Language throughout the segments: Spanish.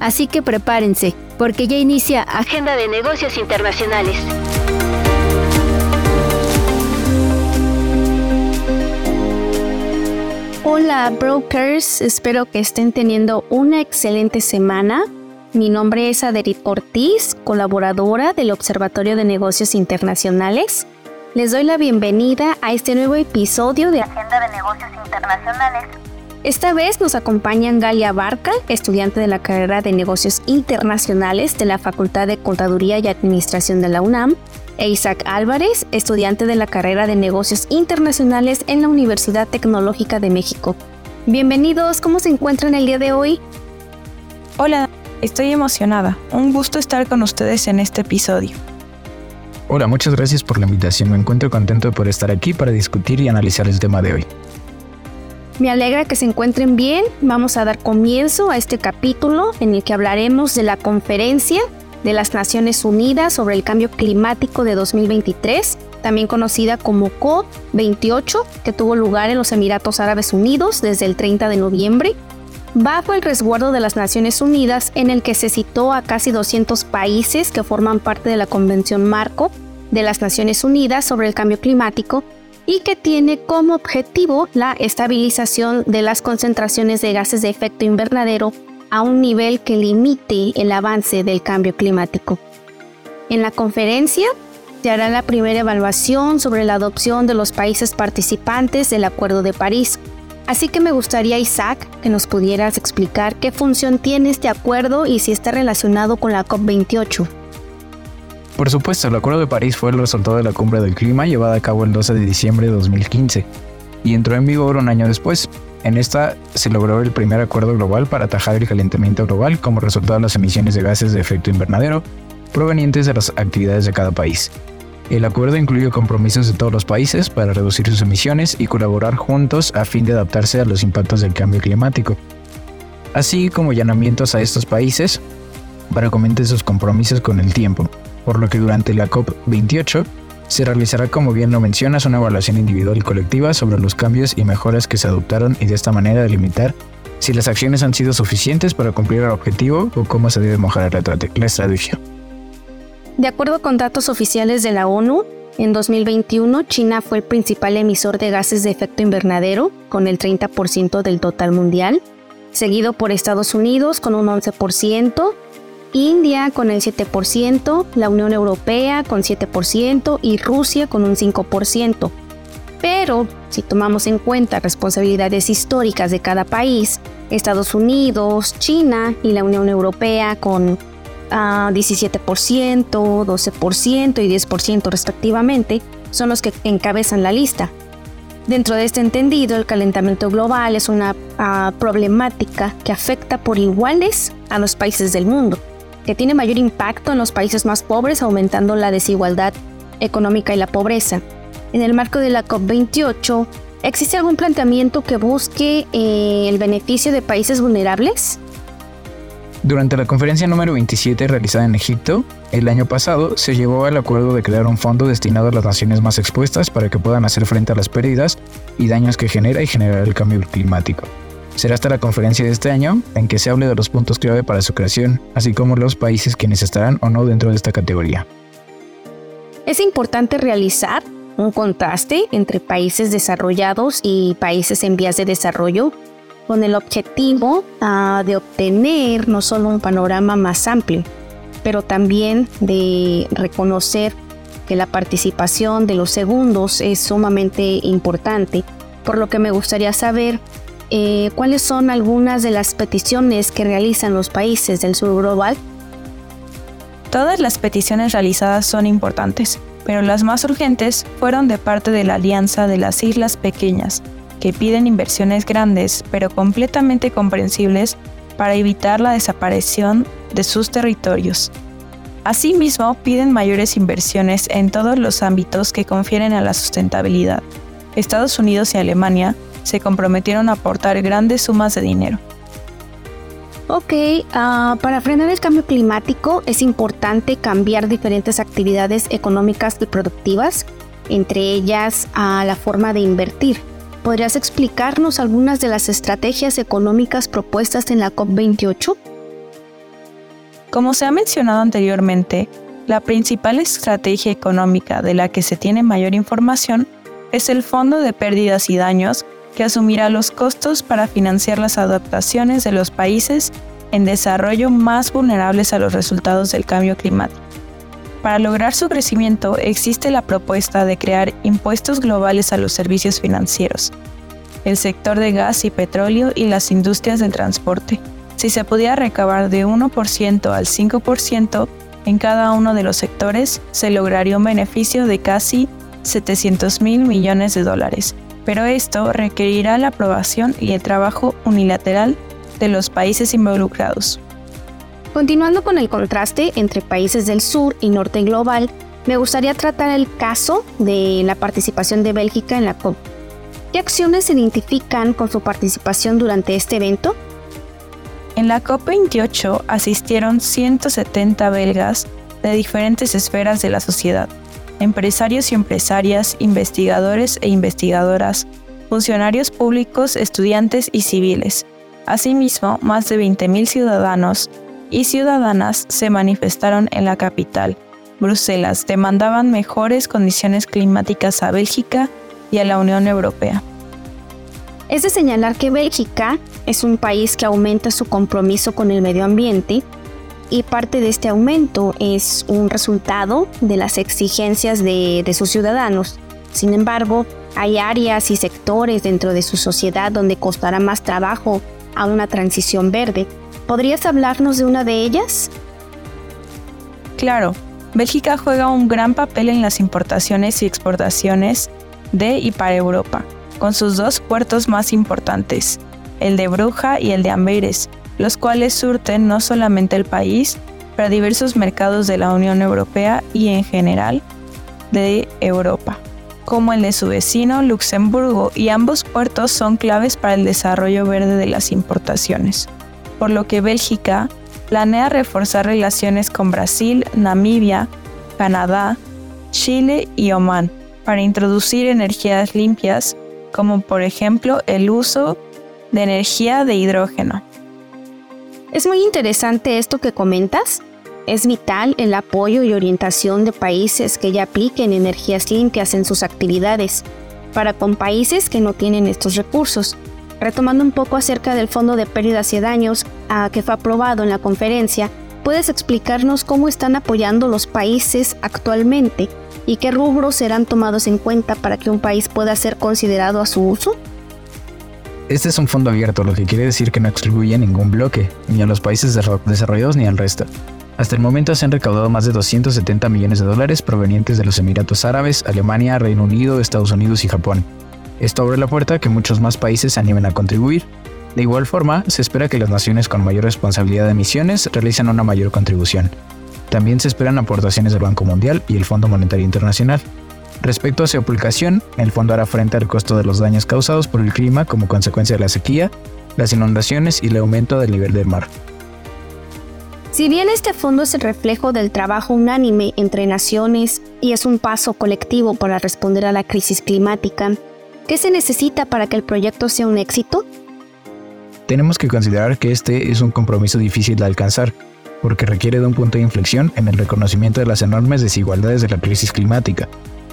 Así que prepárense, porque ya inicia Agenda de Negocios Internacionales. Hola brokers, espero que estén teniendo una excelente semana. Mi nombre es Aderit Ortiz, colaboradora del Observatorio de Negocios Internacionales. Les doy la bienvenida a este nuevo episodio de Agenda de Negocios Internacionales. Esta vez nos acompañan Galia Barca, estudiante de la carrera de Negocios Internacionales de la Facultad de Contaduría y Administración de la UNAM, e Isaac Álvarez, estudiante de la carrera de Negocios Internacionales en la Universidad Tecnológica de México. Bienvenidos, ¿cómo se encuentran el día de hoy? Hola, Estoy emocionada. Un gusto estar con ustedes en este episodio. Hola, muchas gracias por la invitación. Me encuentro contento por estar aquí para discutir y analizar el tema de hoy. Me alegra que se encuentren bien. Vamos a dar comienzo a este capítulo en el que hablaremos de la conferencia de las Naciones Unidas sobre el Cambio Climático de 2023, también conocida como COP28, que tuvo lugar en los Emiratos Árabes Unidos desde el 30 de noviembre bajo el resguardo de las Naciones Unidas en el que se citó a casi 200 países que forman parte de la Convención Marco de las Naciones Unidas sobre el Cambio Climático y que tiene como objetivo la estabilización de las concentraciones de gases de efecto invernadero a un nivel que limite el avance del cambio climático. En la conferencia se hará la primera evaluación sobre la adopción de los países participantes del Acuerdo de París, Así que me gustaría, Isaac, que nos pudieras explicar qué función tiene este acuerdo y si está relacionado con la COP28. Por supuesto, el Acuerdo de París fue el resultado de la cumbre del clima llevada a cabo el 12 de diciembre de 2015 y entró en vigor un año después. En esta se logró el primer acuerdo global para atajar el calentamiento global como resultado de las emisiones de gases de efecto invernadero provenientes de las actividades de cada país. El acuerdo incluye compromisos de todos los países para reducir sus emisiones y colaborar juntos a fin de adaptarse a los impactos del cambio climático, así como llamamientos a estos países para que sus compromisos con el tiempo, por lo que durante la COP28 se realizará, como bien lo mencionas, una evaluación individual y colectiva sobre los cambios y mejoras que se adoptaron y de esta manera delimitar si las acciones han sido suficientes para cumplir el objetivo o cómo se debe mejorar la, estrategia. De acuerdo con datos oficiales de la ONU, en 2021 China fue el principal emisor de gases de efecto invernadero, con el 30% del total mundial, seguido por Estados Unidos con un 11%, India con el 7%, la Unión Europea con 7% y Rusia con un 5%. Pero, si tomamos en cuenta responsabilidades históricas de cada país, Estados Unidos, China y la Unión Europea con 17%, 12% y 10% respectivamente son los que encabezan la lista. Dentro de este entendido, el calentamiento global es una ah, problemática que afecta por iguales a los países del mundo, que tiene mayor impacto en los países más pobres, aumentando la desigualdad económica y la pobreza. En el marco de la COP28, ¿existe algún planteamiento que busque eh, el beneficio de países vulnerables? Durante la conferencia número 27 realizada en Egipto, el año pasado se llegó al acuerdo de crear un fondo destinado a las naciones más expuestas para que puedan hacer frente a las pérdidas y daños que genera y generar el cambio climático. Será hasta la conferencia de este año en que se hable de los puntos clave para su creación, así como los países quienes estarán o no dentro de esta categoría. Es importante realizar un contraste entre países desarrollados y países en vías de desarrollo con el objetivo ah, de obtener no solo un panorama más amplio, pero también de reconocer que la participación de los segundos es sumamente importante, por lo que me gustaría saber eh, cuáles son algunas de las peticiones que realizan los países del sur global. Todas las peticiones realizadas son importantes, pero las más urgentes fueron de parte de la Alianza de las Islas Pequeñas, que piden inversiones grandes pero completamente comprensibles para evitar la desaparición de sus territorios. Asimismo, piden mayores inversiones en todos los ámbitos que confieren a la sustentabilidad. Estados Unidos y Alemania se comprometieron a aportar grandes sumas de dinero. Ok, ah, para frenar el cambio climático es importante cambiar diferentes actividades económicas y productivas, entre ellas a la forma de invertir. ¿Podrías explicarnos algunas de las estrategias económicas propuestas en la COP28? Como se ha mencionado anteriormente, la principal estrategia económica de la que se tiene mayor información es el Fondo de Pérdidas y Daños que asumirá los costos para financiar las adaptaciones de los países en desarrollo más vulnerables a los resultados del cambio climático. Para lograr su crecimiento existe la propuesta de crear impuestos globales a los servicios financieros, el sector de gas y petróleo y las industrias del transporte. Si se pudiera recabar de 1% al 5% en cada uno de los sectores, se lograría un beneficio de casi 700 mil millones de dólares, pero esto requerirá la aprobación y el trabajo unilateral de los países involucrados. Continuando con el contraste entre países del sur y norte global, me gustaría tratar el caso de la participación de Bélgica en la COP. ¿Qué acciones se identifican con su participación durante este evento? En la COP28 asistieron 170 belgas de diferentes esferas de la sociedad, empresarios y empresarias, investigadores e investigadoras, funcionarios públicos, estudiantes y civiles. Asimismo, más de 20.000 ciudadanos y ciudadanas se manifestaron en la capital. Bruselas demandaban mejores condiciones climáticas a Bélgica y a la Unión Europea. Es de señalar que Bélgica es un país que aumenta su compromiso con el medio ambiente y parte de este aumento es un resultado de las exigencias de, sus ciudadanos. Sin embargo, hay áreas y sectores dentro de su sociedad donde costará más trabajo a una transición verde. ¿Podrías hablarnos de una de ellas? Claro, Bélgica juega un gran papel en las importaciones y exportaciones de y para Europa, con sus dos puertos más importantes, el de Bruja y el de Amberes, los cuales surten no solamente el país, pero diversos mercados de la Unión Europea y en general de Europa, como el de su vecino Luxemburgo, y ambos puertos son claves para el desarrollo verde de las importaciones, por lo que Bélgica planea reforzar relaciones con Brasil, Namibia, Canadá, Chile y Omán para introducir energías limpias, como por ejemplo el uso de energía de hidrógeno. Es muy interesante esto que comentas. Es vital el apoyo y orientación de países que ya apliquen energías limpias en sus actividades, para con países que no tienen estos recursos. Retomando un poco acerca del Fondo de Pérdidas y Daños que fue aprobado en la conferencia, ¿puedes explicarnos cómo están apoyando los países actualmente y qué rubros serán tomados en cuenta para que un país pueda ser considerado a su uso? Este es un fondo abierto, lo que quiere decir que no excluye ningún bloque, ni a los países desarrollados ni al resto. Hasta el momento se han recaudado más de 270 millones de dólares provenientes de los Emiratos Árabes, Alemania, Reino Unido, Estados Unidos y Japón. Esto abre la puerta a que muchos más países se animen a contribuir. De igual forma, se espera que las naciones con mayor responsabilidad de emisiones realicen una mayor contribución. También se esperan aportaciones del Banco Mundial y el Fondo Monetario Internacional. Respecto a su aplicación, el fondo hará frente al costo de los daños causados por el clima como consecuencia de la sequía, las inundaciones y el aumento del nivel del mar. Si bien este fondo es el reflejo del trabajo unánime entre naciones y es un paso colectivo para responder a la crisis climática, ¿qué se necesita para que el proyecto sea un éxito? Tenemos que considerar que este es un compromiso difícil de alcanzar, porque requiere de un punto de inflexión en el reconocimiento de las enormes desigualdades de la crisis climática,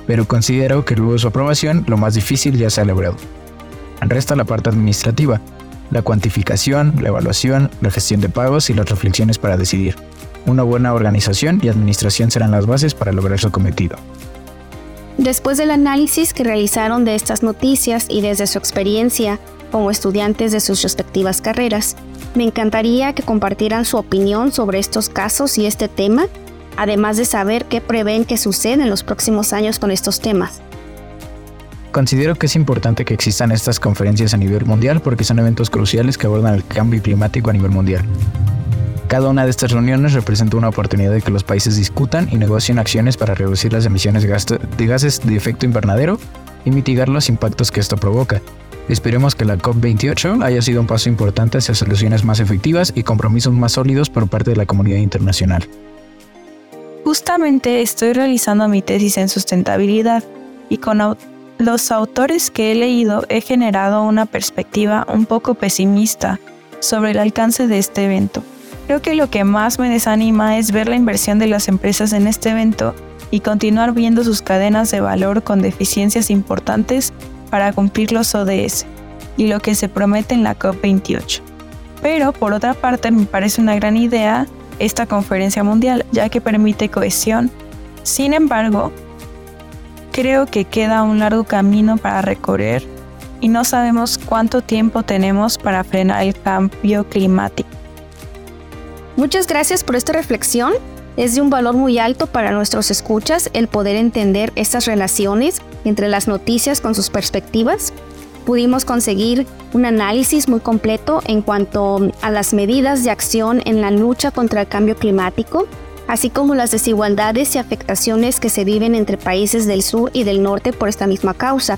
pero considero que luego de su aprobación lo más difícil ya se ha logrado. Resta la parte administrativa, la cuantificación, la evaluación, la gestión de pagos y las reflexiones para decidir. Una buena organización y administración serán las bases para lograr su cometido. Después del análisis que realizaron de estas noticias y desde su experiencia como estudiantes de sus respectivas carreras, me encantaría que compartieran su opinión sobre estos casos y este tema además de saber qué prevén que suceda en los próximos años con estos temas. Considero que es importante que existan estas conferencias a nivel mundial porque son eventos cruciales que abordan el cambio climático a nivel mundial. Cada una de estas reuniones representa una oportunidad de que los países discutan y negocien acciones para reducir las emisiones de gases de efecto invernadero y mitigar los impactos que esto provoca. Esperemos que la COP28 haya sido un paso importante hacia soluciones más efectivas y compromisos más sólidos por parte de la comunidad internacional. Justamente estoy realizando mi tesis en sustentabilidad y con los autores que he leído he generado una perspectiva un poco pesimista sobre el alcance de este evento. Creo que lo que más me desanima es ver la inversión de las empresas en este evento y continuar viendo sus cadenas de valor con deficiencias importantes para cumplir los ODS y lo que se promete en la COP28. Pero por otra parte me parece una gran idea esta conferencia mundial ya que permite cohesión. Sin embargo, creo que queda un largo camino para recorrer y no sabemos cuánto tiempo tenemos para frenar el cambio climático. Muchas gracias por esta reflexión. Es de un valor muy alto para nuestros escuchas el poder entender estas relaciones entre las noticias con sus perspectivas. Pudimos conseguir un análisis muy completo en cuanto a las medidas de acción en la lucha contra el cambio climático, así como las desigualdades y afectaciones que se viven entre países del sur y del norte por esta misma causa.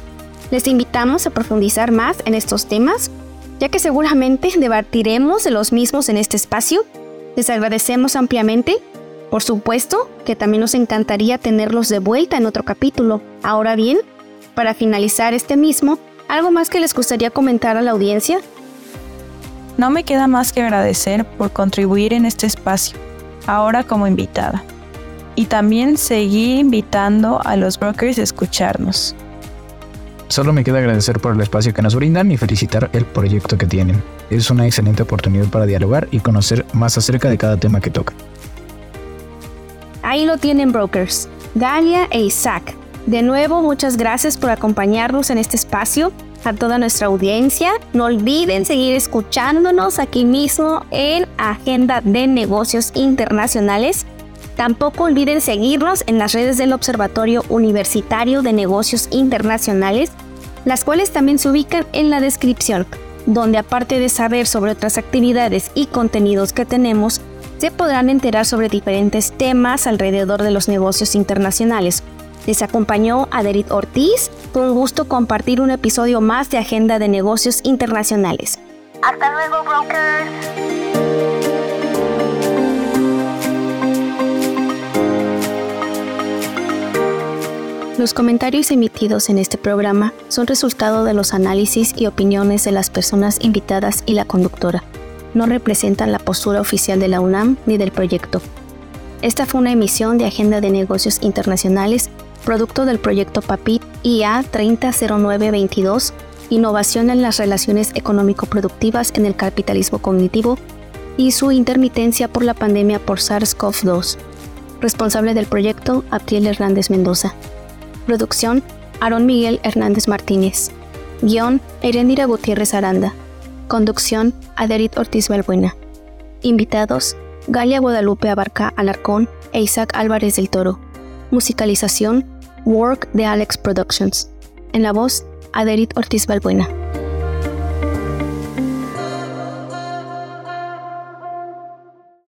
Les invitamos a profundizar más en estos temas, ya que seguramente debatiremos de los mismos en este espacio les agradecemos ampliamente. Por supuesto que también nos encantaría tenerlos de vuelta en otro capítulo. Ahora bien, para finalizar este mismo, ¿algo más que les gustaría comentar a la audiencia? No me queda más que agradecer por contribuir en este espacio, ahora como invitada. Y también seguir invitando a los brokers a escucharnos. Solo me queda agradecer por el espacio que nos brindan y felicitar el proyecto que tienen. Es una excelente oportunidad para dialogar y conocer más acerca de cada tema que toca. Ahí lo tienen brokers, Dalia e Isaac. De nuevo, muchas gracias por acompañarnos en este espacio. A toda nuestra audiencia, no olviden seguir escuchándonos aquí mismo en Agenda de Negocios Internacionales. Tampoco olviden seguirnos en las redes del Observatorio Universitario de Negocios Internacionales, las cuales también se ubican en la descripción, donde aparte de saber sobre otras actividades y contenidos que tenemos, se podrán enterar sobre diferentes temas alrededor de los negocios internacionales. Les acompañó Aderit Ortiz. Fue un gusto compartir un episodio más de Agenda de Negocios Internacionales. Hasta luego, brokers. Los comentarios emitidos en este programa son resultado de los análisis y opiniones de las personas invitadas y la conductora. No representan la postura oficial de la UNAM ni del proyecto. Esta fue una emisión de Agenda de Negocios Internacionales, producto del proyecto PAPIT IA 300922, Innovación en las Relaciones Económico-Productivas en el Capitalismo Cognitivo, y su intermitencia por la pandemia por SARS-CoV-2. Responsable del proyecto, Abdiel Hernández Mendoza. Producción, Aaron Miguel Hernández Martínez. Guión, Erendira Gutiérrez Aranda. Conducción, Aderit Ortiz Balbuena. Invitados, Galia Guadalupe Abarca Alarcón e Isaac Álvarez del Toro. Musicalización, Work de Alex Productions. En la voz, Aderit Ortiz Balbuena.